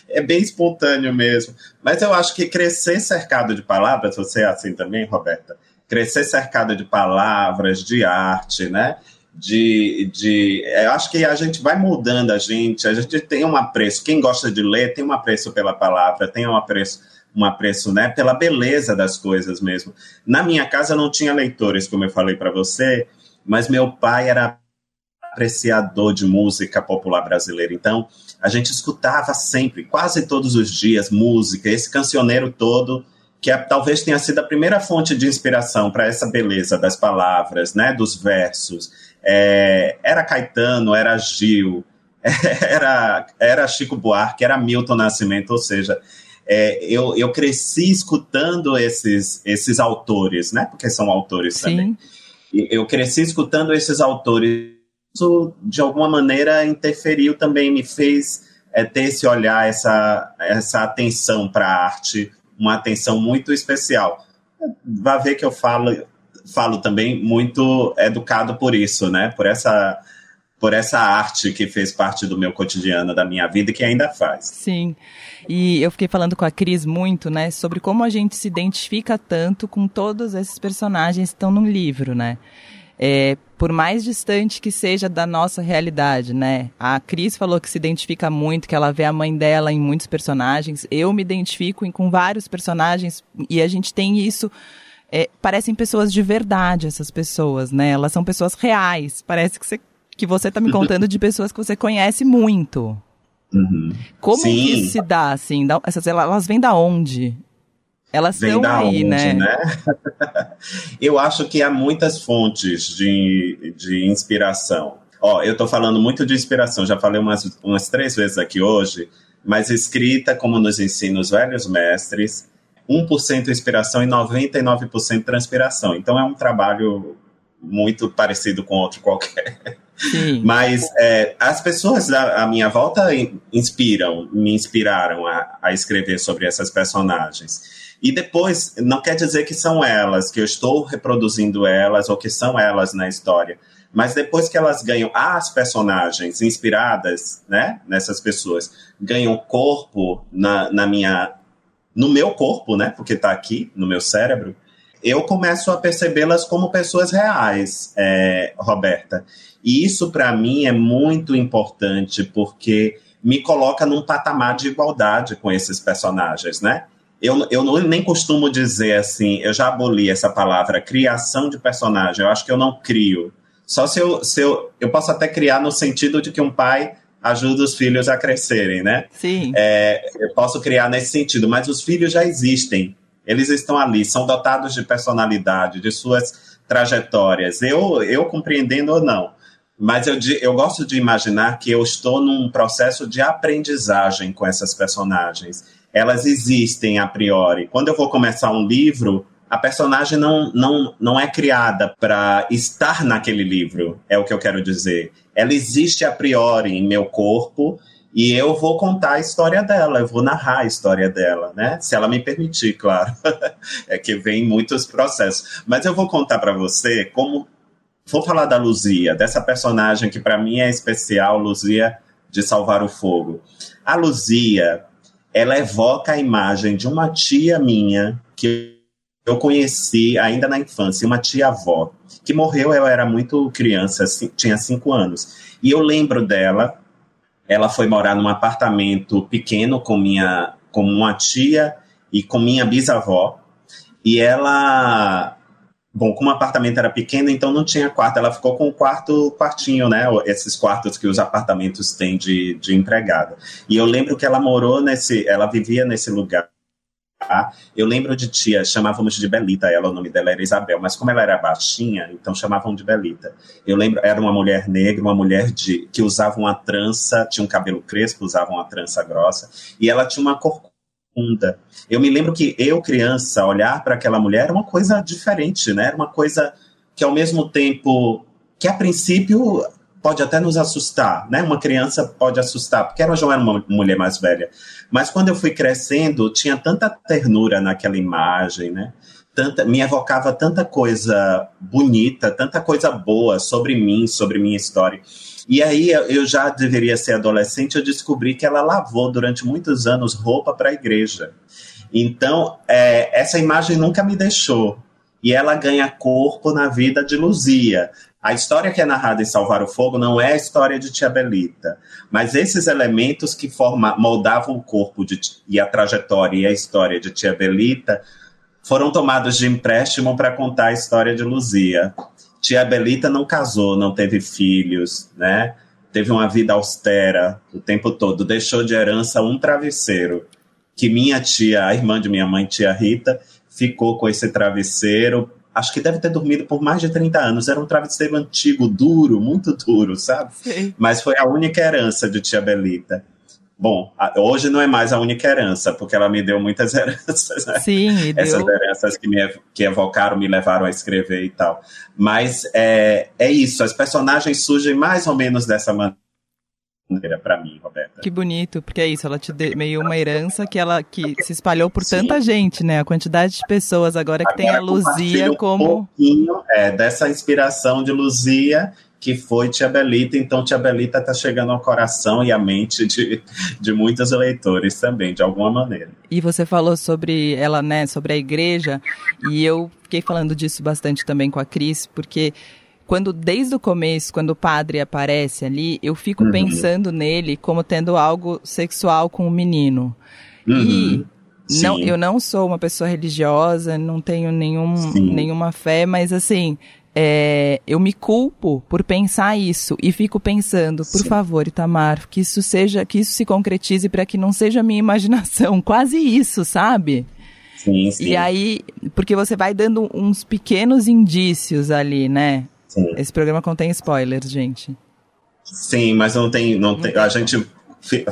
É bem espontâneo mesmo. Mas eu acho que crescer cercado de palavras, você é assim também, Roberta? Crescer cercado de palavras, de arte, né? De, de, eu acho que a gente vai mudando a gente, a gente tem um apreço. Quem gosta de ler tem um apreço pela palavra, tem um apreço, um apreço, né, pela beleza das coisas mesmo. Na minha casa não tinha leitores, como eu falei para você, mas meu pai era apreciador de música popular brasileira. Então, a gente escutava sempre, quase todos os dias, música, esse cancioneiro todo, que é, talvez tenha sido a primeira fonte de inspiração para essa beleza das palavras, né, dos versos. É, era Caetano, era Gil, era, era Chico Buarque, era Milton Nascimento, ou seja, é, eu, eu cresci escutando esses, esses autores, né? Porque são autores Sim. também. Eu cresci escutando esses autores isso de alguma maneira interferiu também, me fez é, ter esse olhar, essa, essa atenção para a arte, uma atenção muito especial. Vai ver que eu falo, falo também muito educado por isso, né? Por essa por essa arte que fez parte do meu cotidiano, da minha vida e que ainda faz. Sim. E eu fiquei falando com a Cris muito, né, sobre como a gente se identifica tanto com todos esses personagens que estão no livro, né? é, por mais distante que seja da nossa realidade, né? A Cris falou que se identifica muito, que ela vê a mãe dela em muitos personagens. Eu me identifico em, com vários personagens e a gente tem isso. É, parecem pessoas de verdade, essas pessoas, né? Elas são pessoas reais. Parece que você, que você tá me contando de pessoas que você conhece muito. Uhum. Como Sim. isso se dá, assim? essas, elas vêm da onde? Elas Vem estão aí, onde, né? né? eu acho que há muitas fontes de, de inspiração. Ó, eu estou falando muito de inspiração, já falei umas, umas três vezes aqui hoje, mas escrita, como nos ensinam os velhos mestres, 1% inspiração e 99% transpiração. Então é um trabalho muito parecido com outro qualquer. Mas é, as pessoas à minha volta inspiram, me inspiraram a, a escrever sobre essas personagens. E depois, não quer dizer que são elas, que eu estou reproduzindo elas ou que são elas na história. Mas depois que elas ganham as personagens inspiradas, né, nessas pessoas, ganham corpo na, na minha, no meu corpo, né, porque está aqui no meu cérebro, eu começo a percebê-las como pessoas reais, é, Roberta. E isso para mim é muito importante porque me coloca num patamar de igualdade com esses personagens, né? eu, eu não, nem costumo dizer assim, eu já aboli essa palavra, criação de personagem. Eu acho que eu não crio. Só se eu, se eu, eu posso até criar no sentido de que um pai ajuda os filhos a crescerem, né? Sim. É, eu posso criar nesse sentido, mas os filhos já existem. Eles estão ali, são dotados de personalidade, de suas trajetórias. Eu, eu compreendendo ou não. Mas eu, eu gosto de imaginar que eu estou num processo de aprendizagem com essas personagens. Elas existem a priori. Quando eu vou começar um livro, a personagem não, não, não é criada para estar naquele livro, é o que eu quero dizer. Ela existe a priori em meu corpo e eu vou contar a história dela, eu vou narrar a história dela, né? Se ela me permitir, claro. é que vem muitos processos. Mas eu vou contar para você como. Vou falar da Luzia, dessa personagem que para mim é especial, Luzia de Salvar o Fogo. A Luzia, ela evoca a imagem de uma tia minha que eu conheci ainda na infância, uma tia-avó, que morreu, eu era muito criança, tinha cinco anos. E eu lembro dela, ela foi morar num apartamento pequeno com minha com uma tia e com minha bisavó. E ela Bom, como o apartamento era pequeno, então não tinha quarto. Ela ficou com o quarto, quartinho, né? Esses quartos que os apartamentos têm de, de empregada. E eu lembro que ela morou nesse, ela vivia nesse lugar? Eu lembro de tia, chamávamos de Belita, ela, o nome dela era Isabel, mas como ela era baixinha, então chamavam de Belita. Eu lembro, era uma mulher negra, uma mulher de que usava uma trança, tinha um cabelo crespo, usava uma trança grossa, e ela tinha uma corcunda. Eu me lembro que eu, criança, olhar para aquela mulher era uma coisa diferente, né? Era uma coisa que ao mesmo tempo que a princípio pode até nos assustar, né? Uma criança pode assustar, porque ela já era uma mulher mais velha. Mas quando eu fui crescendo, tinha tanta ternura naquela imagem, né? Tanta, me evocava tanta coisa bonita, tanta coisa boa sobre mim, sobre minha história. E aí eu já deveria ser adolescente, eu descobri que ela lavou durante muitos anos roupa para a igreja. Então, é, essa imagem nunca me deixou. E ela ganha corpo na vida de Luzia. A história que é narrada em Salvar o Fogo não é a história de Tia Belita, mas esses elementos que forma, moldavam o corpo de, e a trajetória e a história de Tia Belita foram tomados de empréstimo para contar a história de Luzia. Tia Belita não casou, não teve filhos, né? Teve uma vida austera o tempo todo, deixou de herança um travesseiro que minha tia, a irmã de minha mãe, tia Rita, ficou com esse travesseiro acho que deve ter dormido por mais de 30 anos. Era um travesseiro antigo, duro, muito duro, sabe? Sim. Mas foi a única herança de tia Belita. Bom, hoje não é mais a única herança, porque ela me deu muitas heranças. Né? Sim, deu... Essas heranças que me que evocaram, me levaram a escrever e tal. Mas é, é isso, as personagens surgem mais ou menos dessa maneira para mim, Roberta. Que bonito, porque é isso, ela te deu meio uma herança que ela que se espalhou por Sim. tanta gente, né? A quantidade de pessoas agora que agora tem a Luzia como um pouquinho é, dessa inspiração de Luzia que foi Tia Belita, então Tia Belita está chegando ao coração e à mente de, de muitos leitores também, de alguma maneira. E você falou sobre ela, né, sobre a igreja, e eu fiquei falando disso bastante também com a Cris, porque quando desde o começo, quando o padre aparece ali, eu fico uhum. pensando nele como tendo algo sexual com o menino. Uhum. E não, eu não sou uma pessoa religiosa, não tenho nenhum, nenhuma fé, mas assim, é, eu me culpo por pensar isso e fico pensando, por sim. favor, Itamar, que isso seja, que isso se concretize para que não seja minha imaginação, quase isso, sabe? Sim, sim. E aí, porque você vai dando uns pequenos indícios ali, né? Sim. Esse programa contém spoilers, gente. Sim, mas não tem, não tem. A gente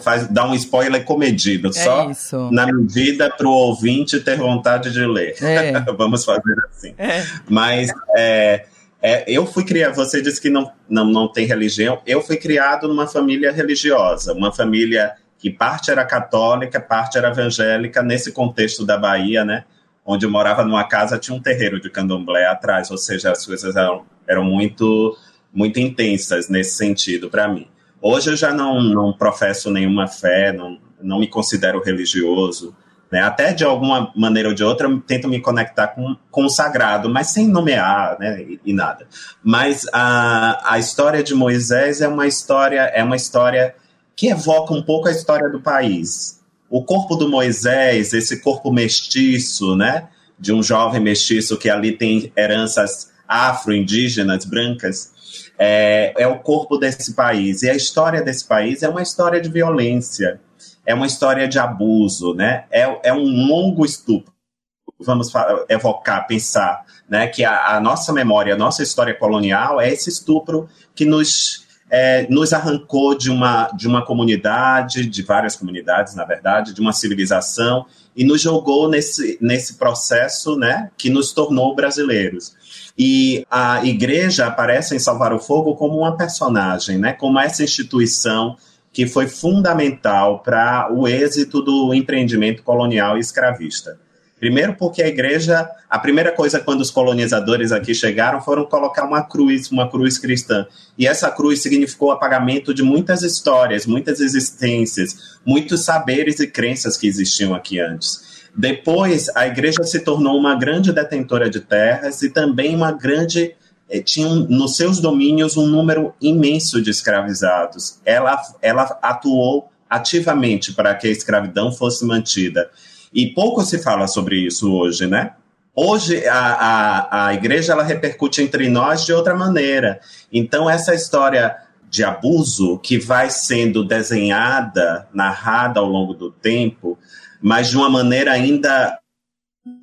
faz, dá um spoiler comedido, é só isso. na medida para o ouvinte ter vontade de ler. É. Vamos fazer assim. É. Mas é, é, eu fui criado, você disse que não, não, não tem religião, eu fui criado numa família religiosa, uma família que parte era católica, parte era evangélica, nesse contexto da Bahia, né? Onde eu morava numa casa, tinha um terreiro de candomblé atrás, ou seja, as coisas eram eram muito, muito intensas nesse sentido para mim. Hoje eu já não, não professo nenhuma fé, não, não me considero religioso. Né? Até de alguma maneira ou de outra, eu tento me conectar com, com o sagrado, mas sem nomear né? e, e nada. Mas a, a história de Moisés é uma história, é uma história que evoca um pouco a história do país. o corpo do Moisés, esse corpo mestiço, né? De um jovem mestiço que ali tem heranças afro-indígenas, brancas, é, é o corpo desse país. E a história desse país é uma história de violência, é uma história de abuso, né? É, é um longo estupro. Vamos evocar, pensar, né? Que a, a nossa memória, a nossa história colonial é esse estupro que nos é, nos arrancou de uma, de uma comunidade, de várias comunidades, na verdade, de uma civilização, e nos jogou nesse, nesse processo né, que nos tornou brasileiros. E a igreja aparece em Salvar o Fogo como uma personagem, né, como essa instituição que foi fundamental para o êxito do empreendimento colonial e escravista. Primeiro, porque a igreja, a primeira coisa quando os colonizadores aqui chegaram foram colocar uma cruz, uma cruz cristã. E essa cruz significou o apagamento de muitas histórias, muitas existências, muitos saberes e crenças que existiam aqui antes. Depois, a igreja se tornou uma grande detentora de terras e também uma grande eh, tinha nos seus domínios um número imenso de escravizados. Ela, ela atuou ativamente para que a escravidão fosse mantida. E pouco se fala sobre isso hoje, né? Hoje a, a, a igreja ela repercute entre nós de outra maneira. Então essa história de abuso que vai sendo desenhada, narrada ao longo do tempo, mas de uma maneira ainda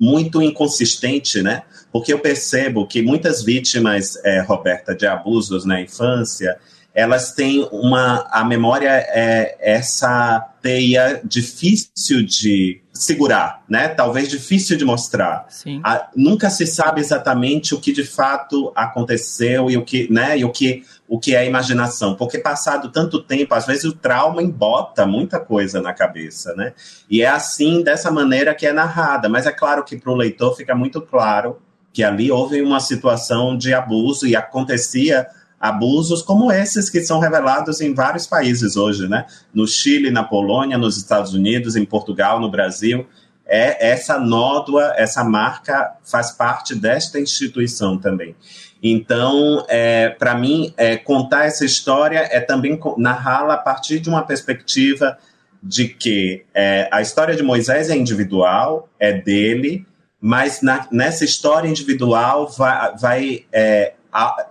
muito inconsistente, né? Porque eu percebo que muitas vítimas, é, Roberta, de abusos na infância, elas têm uma a memória é essa teia difícil de segurar, né? Talvez difícil de mostrar. A, nunca se sabe exatamente o que de fato aconteceu e o que, né? E o que o que é imaginação, porque passado tanto tempo, às vezes o trauma embota muita coisa na cabeça, né? E é assim dessa maneira que é narrada. Mas é claro que para o leitor fica muito claro que ali houve uma situação de abuso e acontecia abusos como esses que são revelados em vários países hoje, né? No Chile, na Polônia, nos Estados Unidos, em Portugal, no Brasil. É essa nódoa, essa marca faz parte desta instituição também. Então, é, para mim, é, contar essa história é também narrá-la a partir de uma perspectiva de que é, a história de Moisés é individual, é dele, mas na, nessa história individual vai, vai é,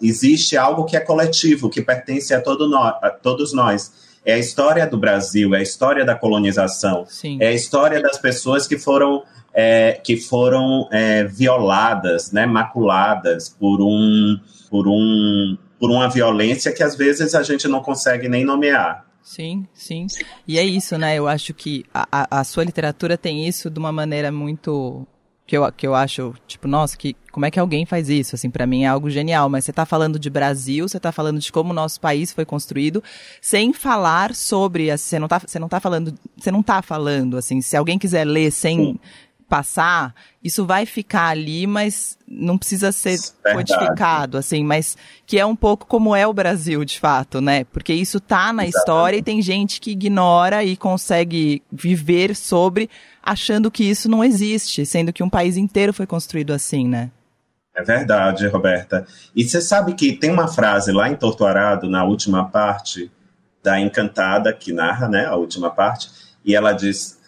existe algo que é coletivo, que pertence a, todo no, a todos nós. É a história do Brasil, é a história da colonização, Sim. é a história das pessoas que foram, é, que foram é, violadas, né, maculadas por, um, por, um, por uma violência que às vezes a gente não consegue nem nomear. Sim, sim. E é isso, né? Eu acho que a, a sua literatura tem isso de uma maneira muito que eu, que eu acho, tipo, nossa, que, como é que alguém faz isso? Assim, para mim é algo genial. Mas você está falando de Brasil, você está falando de como o nosso país foi construído, sem falar sobre, assim, você não tá, você não tá falando, você não tá falando, assim, se alguém quiser ler sem passar, isso vai ficar ali, mas não precisa ser Verdade. codificado, assim, mas que é um pouco como é o Brasil, de fato, né? Porque isso tá na Exatamente. história e tem gente que ignora e consegue viver sobre achando que isso não existe, sendo que um país inteiro foi construído assim, né? É verdade, Roberta. E você sabe que tem uma frase lá em Torturado, na última parte da Encantada, que narra, né, a última parte, e ela diz: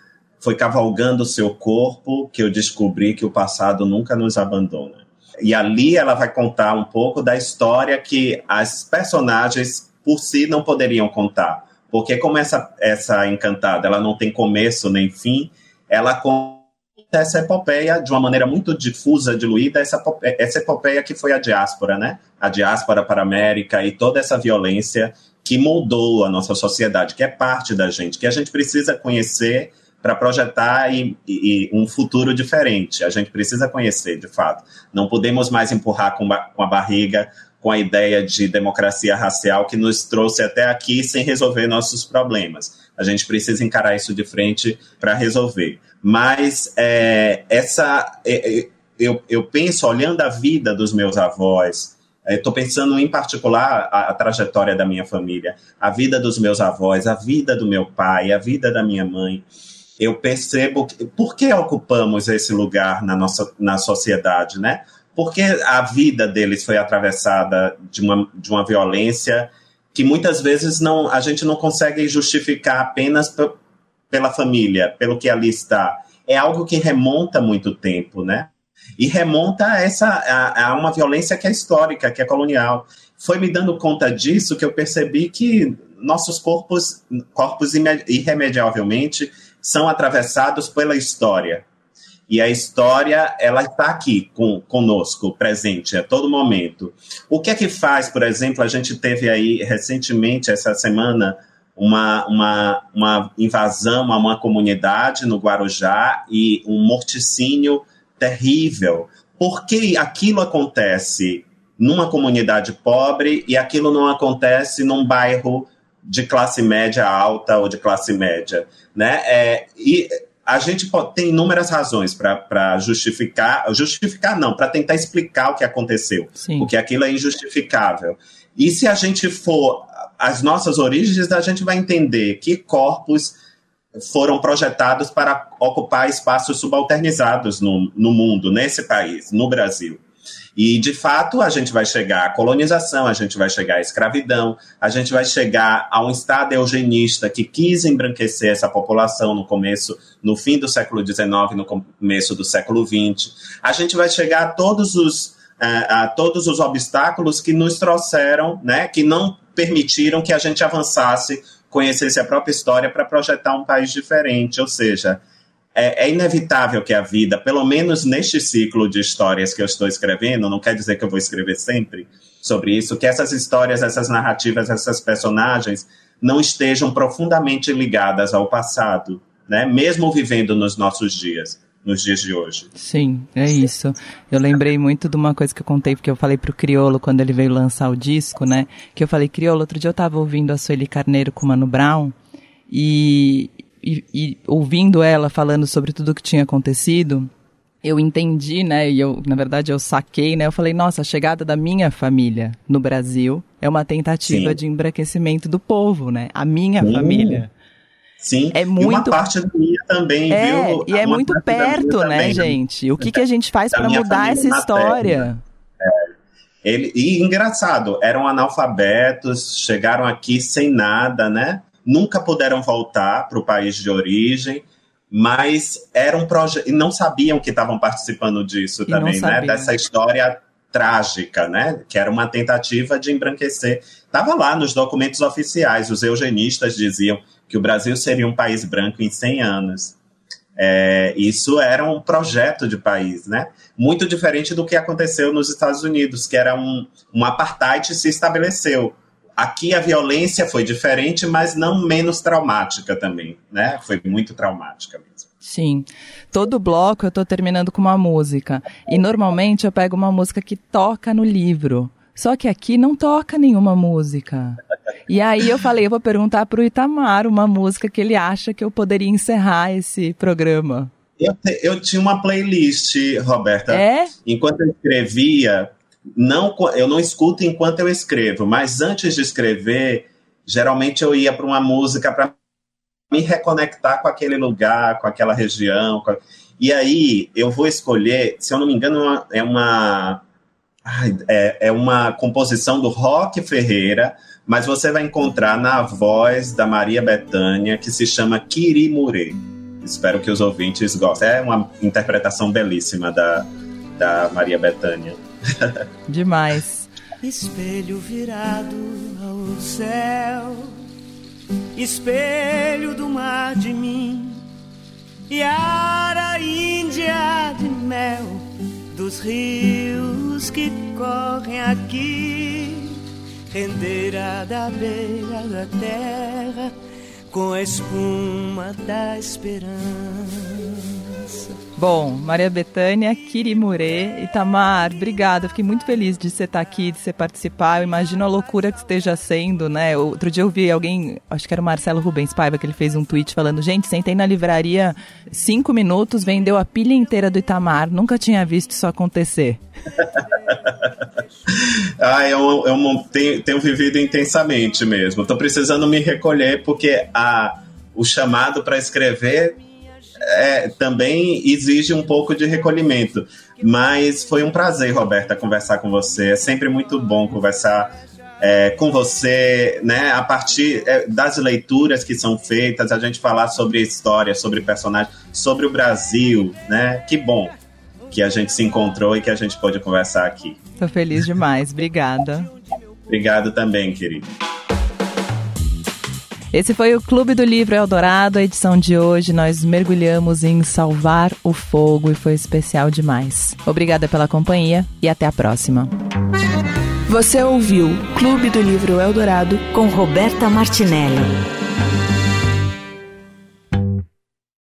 foi cavalgando o seu corpo que eu descobri que o passado nunca nos abandona. E ali ela vai contar um pouco da história que as personagens por si não poderiam contar. Porque como essa, essa encantada ela não tem começo nem fim, ela conta essa epopeia de uma maneira muito difusa, diluída, essa, essa epopeia que foi a diáspora, né? A diáspora para a América e toda essa violência que moldou a nossa sociedade, que é parte da gente, que a gente precisa conhecer para projetar e, e, um futuro diferente. A gente precisa conhecer, de fato. Não podemos mais empurrar com, com a barriga com a ideia de democracia racial que nos trouxe até aqui sem resolver nossos problemas. A gente precisa encarar isso de frente para resolver. Mas é, essa, é, é, eu, eu penso, olhando a vida dos meus avós, Estou é, pensando em particular a, a, trajetória da minha família, a vida dos meus avós, a vida do meu pai, a vida da minha mãe eu percebo que, por que ocupamos esse lugar na nossa na sociedade, né? Porque a vida deles foi atravessada de uma, de uma violência que muitas vezes não a gente não consegue justificar apenas pela família, pelo que ali está, é algo que remonta muito tempo, né? E remonta a, essa, a, a uma violência que é histórica, que é colonial. Foi me dando conta disso que eu percebi que nossos corpos, corpos irremediavelmente são atravessados pela história. E a história, ela está aqui com, conosco, presente a todo momento. O que é que faz, por exemplo, a gente teve aí recentemente, essa semana, uma, uma, uma invasão a uma comunidade no Guarujá e um morticínio terrível. Por que aquilo acontece numa comunidade pobre e aquilo não acontece num bairro de classe média alta ou de classe média, né? É, e a gente pode, tem inúmeras razões para justificar, justificar não, para tentar explicar o que aconteceu, Sim. porque aquilo é injustificável. E se a gente for as nossas origens, a gente vai entender que corpos foram projetados para ocupar espaços subalternizados no, no mundo, nesse país, no Brasil. E, de fato, a gente vai chegar à colonização, a gente vai chegar à escravidão, a gente vai chegar a um Estado eugenista que quis embranquecer essa população no começo, no fim do século XIX, no começo do século XX. A gente vai chegar a todos os, a, a todos os obstáculos que nos trouxeram, né, que não permitiram que a gente avançasse, conhecesse a própria história para projetar um país diferente. Ou seja, é, é, inevitável que a vida, pelo menos neste ciclo de histórias que eu estou escrevendo, não quer dizer que eu vou escrever sempre sobre isso, que essas histórias, essas narrativas, essas personagens não estejam profundamente ligadas ao passado, né? mesmo vivendo nos nossos dias. Nos dias de hoje. Sim, é isso. Eu lembrei muito de uma coisa que eu contei, porque eu falei pro Criolo quando ele veio lançar o disco, né? Que eu falei, Criolo, outro dia eu tava ouvindo a Sueli Carneiro com o Mano Brown, e, e, e ouvindo ela falando sobre tudo o que tinha acontecido, eu entendi, né? E eu, na verdade, eu saquei, né? Eu falei, nossa, a chegada da minha família no Brasil é uma tentativa Sim. de embranquecimento do povo, né? A minha Sim. família. Sim, é muito... e uma parte da minha também, é, viu? E é muito perto, né, também. gente? O que, que a gente faz para mudar essa história? É. Ele, e engraçado, eram analfabetos, chegaram aqui sem nada, né? Nunca puderam voltar para o país de origem, mas era um projeto e não sabiam que estavam participando disso e também, né? Dessa história trágica, né? Que era uma tentativa de embranquecer. Estava lá nos documentos oficiais, os eugenistas diziam que o Brasil seria um país branco em 100 anos. É, isso era um projeto de país, né? Muito diferente do que aconteceu nos Estados Unidos, que era um, um apartheid se estabeleceu. Aqui a violência foi diferente, mas não menos traumática também, né? Foi muito traumática mesmo. Sim. Todo bloco eu estou terminando com uma música. E normalmente eu pego uma música que toca no livro. Só que aqui não toca nenhuma música. E aí eu falei, eu vou perguntar para o Itamar uma música que ele acha que eu poderia encerrar esse programa. Eu, te, eu tinha uma playlist, Roberta. É? Enquanto eu escrevia, não, eu não escuto enquanto eu escrevo, mas antes de escrever, geralmente eu ia para uma música para me reconectar com aquele lugar, com aquela região. Com... E aí eu vou escolher, se eu não me engano, é uma é, é uma composição do Rock Ferreira, mas você vai encontrar na voz da Maria Bethânia, que se chama Kirimure. Espero que os ouvintes gostem. É uma interpretação belíssima da, da Maria Bethânia. Demais. Espelho virado ao céu, espelho do mar de mim, e a índia de mel dos rios que correm aqui, rendeira da beira da terra com a espuma da esperança. Bom, Maria Bethânia, Kirimure, Itamar, obrigada. Fiquei muito feliz de você estar aqui, de você participar. Eu imagino a loucura que esteja sendo, né? Outro dia eu vi alguém, acho que era o Marcelo Rubens Paiva, que ele fez um tweet falando: gente, sentei na livraria cinco minutos, vendeu a pilha inteira do Itamar. Nunca tinha visto isso acontecer. ah, eu, eu tenho, tenho vivido intensamente mesmo. Estou precisando me recolher porque a, o chamado para escrever é, também exige um pouco de recolhimento. Mas foi um prazer, Roberta, conversar com você. É sempre muito bom conversar é, com você, né? A partir é, das leituras que são feitas, a gente falar sobre história, sobre personagens, sobre o Brasil, né? Que bom que a gente se encontrou e que a gente pôde conversar aqui. Tô feliz demais, obrigada. Obrigado também, querido. Esse foi o Clube do Livro Eldorado, a edição de hoje. Nós mergulhamos em salvar o fogo e foi especial demais. Obrigada pela companhia e até a próxima. Você ouviu Clube do Livro Eldorado com Roberta Martinelli.